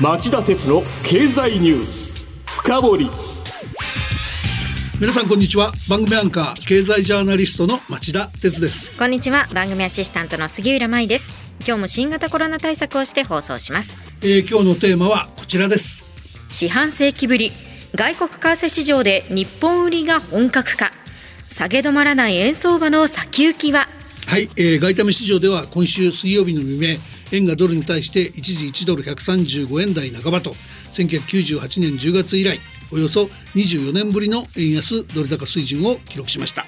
町田鉄の経済ニュース深掘り。皆さんこんにちは。番組アンカー経済ジャーナリストの町田鉄です。こんにちは。番組アシスタントの杉浦舞です。今日も新型コロナ対策をして放送します、えー、今日のテーマはこちらです。四半世紀ぶり。外国為替市場で日本売りが本格化。下げ止まらない円相場の先行きは？はい、えー、外為市場では今週水曜日の未明円がドルに対して一時1ドル135円台半ばと1998年10月以来およそ24年ぶりの円安ドル高水準を記録しました。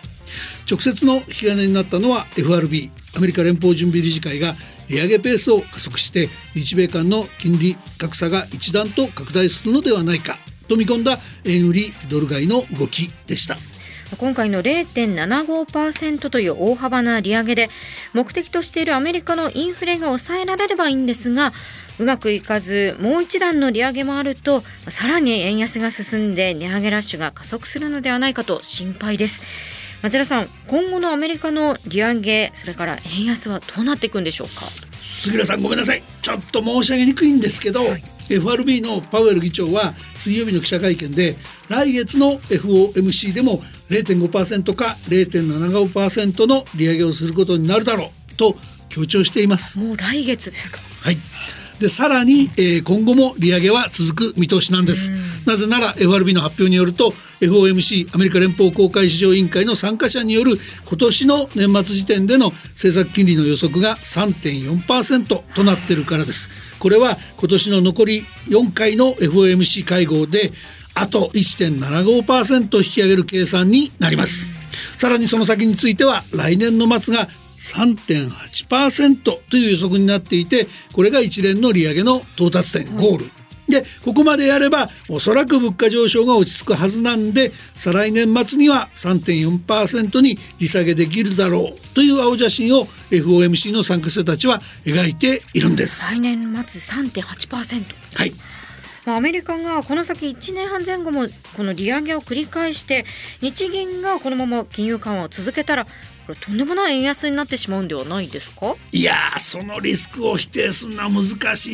直接の引き金になったのは FRB アメリカ連邦準備理事会が利上げペースを加速して日米間の金利格差が一段と拡大するのではないかと見込んだ円売りドル買いの動きでした。今回の0.75%という大幅な利上げで目的としているアメリカのインフレが抑えられればいいんですがうまくいかずもう一段の利上げもあるとさらに円安が進んで値上げラッシュが加速するのではないかと心配です。町田さん今後のアメリカの利上げそれから円安はどうなっていくんでしょうか？杉浦さんごめんなさい。ちょっと申し上げにくいんですけど、はい FRB のパウエル議長は水曜日の記者会見で来月の FOMC でも0.5%か0.75%の利上げをすることになるだろうと強調しています。もう来月ですか？はいでさらに、えー、今後も利上げは続く見通しなんです。なぜなら FRB の発表によると FOMC アメリカ連邦公開市場委員会の参加者による今年の年末時点での政策金利の予測が3.4%となっているからです。これは今年の残り4回の FOMC 会合であと1.75%引き上げる計算になります。さらにその先については来年の末が3.8%という予測になっていてこれが一連の利上げの到達点ゴール、でここまでやればおそらく物価上昇が落ち着くはずなんで再来年末には3.4%に利下げできるだろうという青写真を FOMC の参加者たちは描いているんです。来年末3.8%はい。アメリカがこの先1年半前後もこの利上げを繰り返して日銀がこのまま金融緩和を続けたらこれとんでもない円安になってしまうんではないですか？いやそのリスクを否定するのは難しい